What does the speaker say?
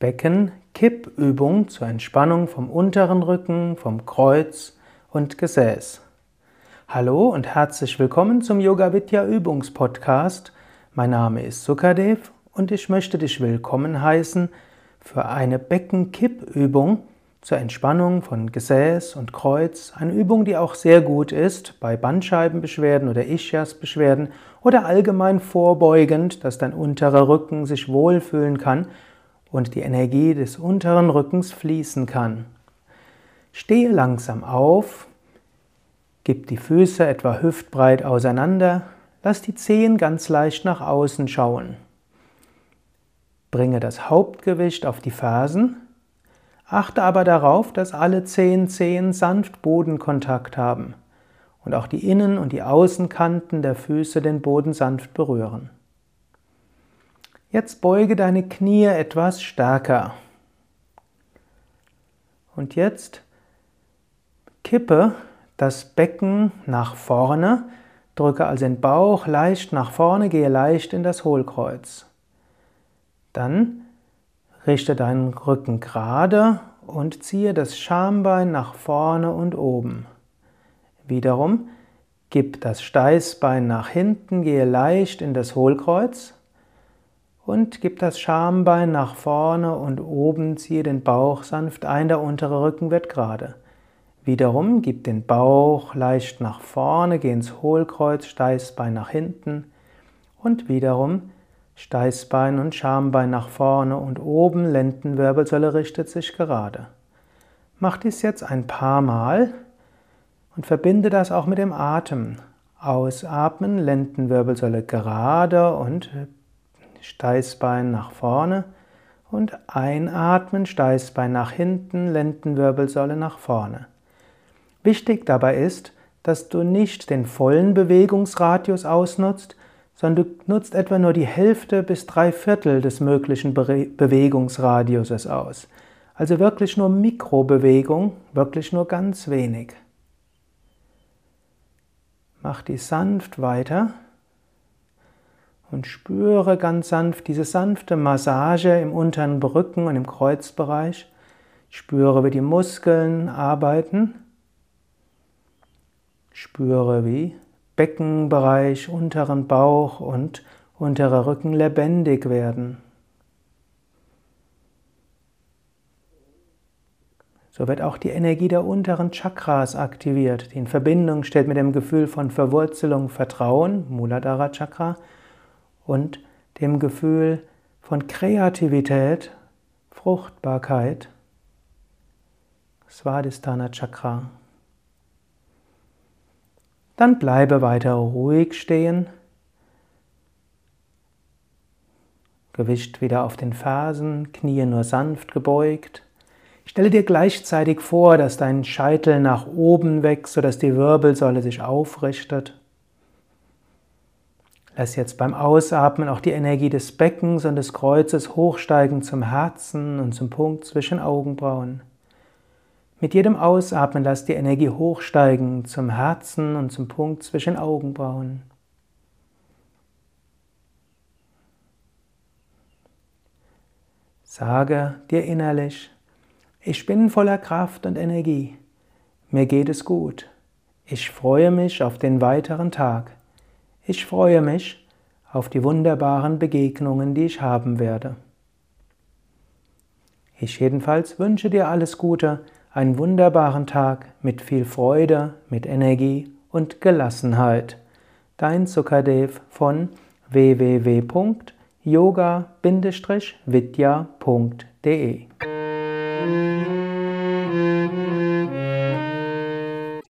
Becken-Kippübung zur Entspannung vom unteren Rücken, vom Kreuz und Gesäß. Hallo und herzlich willkommen zum Yoga Vidya Übungspodcast. Mein Name ist Sukadev und ich möchte dich willkommen heißen für eine Becken-Kippübung zur Entspannung von Gesäß und Kreuz. Eine Übung, die auch sehr gut ist bei Bandscheibenbeschwerden oder Ischiasbeschwerden oder allgemein vorbeugend, dass dein unterer Rücken sich wohlfühlen kann und die Energie des unteren Rückens fließen kann. Stehe langsam auf, gib die Füße etwa hüftbreit auseinander, lass die Zehen ganz leicht nach außen schauen. Bringe das Hauptgewicht auf die Fersen, achte aber darauf, dass alle zehn Zehen sanft Bodenkontakt haben und auch die Innen- und die Außenkanten der Füße den Boden sanft berühren. Jetzt beuge deine Knie etwas stärker. Und jetzt kippe das Becken nach vorne, drücke also den Bauch leicht nach vorne, gehe leicht in das Hohlkreuz. Dann richte deinen Rücken gerade und ziehe das Schambein nach vorne und oben. Wiederum gib das Steißbein nach hinten, gehe leicht in das Hohlkreuz und gib das Schambein nach vorne und oben ziehe den Bauch sanft ein, der untere Rücken wird gerade. Wiederum gib den Bauch leicht nach vorne, geh ins Hohlkreuz, Steißbein nach hinten und wiederum Steißbein und Schambein nach vorne und oben, Lendenwirbelsäule richtet sich gerade. Mach dies jetzt ein paar Mal und verbinde das auch mit dem Atem. Ausatmen, Lendenwirbelsäule gerade und Steißbein nach vorne und einatmen, Steißbein nach hinten, Lendenwirbelsäule nach vorne. Wichtig dabei ist, dass du nicht den vollen Bewegungsradius ausnutzt, sondern du nutzt etwa nur die Hälfte bis drei Viertel des möglichen Be Bewegungsradiuses aus. Also wirklich nur Mikrobewegung, wirklich nur ganz wenig. Mach die sanft weiter und spüre ganz sanft diese sanfte Massage im unteren Rücken und im Kreuzbereich. Spüre, wie die Muskeln arbeiten. Spüre, wie Beckenbereich, unteren Bauch und unterer Rücken lebendig werden. So wird auch die Energie der unteren Chakras aktiviert, die in Verbindung steht mit dem Gefühl von Verwurzelung, Vertrauen, Muladhara Chakra, und dem Gefühl von Kreativität, Fruchtbarkeit, Svadhisthana Chakra. Dann bleibe weiter ruhig stehen. Gewicht wieder auf den Fersen, Knie nur sanft gebeugt. Stelle dir gleichzeitig vor, dass dein Scheitel nach oben wächst, sodass die Wirbelsäule sich aufrichtet. Lass jetzt beim Ausatmen auch die Energie des Beckens und des Kreuzes hochsteigen zum Herzen und zum Punkt zwischen Augenbrauen. Mit jedem Ausatmen lass die Energie hochsteigen zum Herzen und zum Punkt zwischen Augenbrauen. Sage dir innerlich, ich bin voller Kraft und Energie. Mir geht es gut. Ich freue mich auf den weiteren Tag. Ich freue mich auf die wunderbaren Begegnungen, die ich haben werde. Ich jedenfalls wünsche dir alles Gute, einen wunderbaren Tag mit viel Freude, mit Energie und Gelassenheit. Dein Sukadev von www.yoga-vidya.de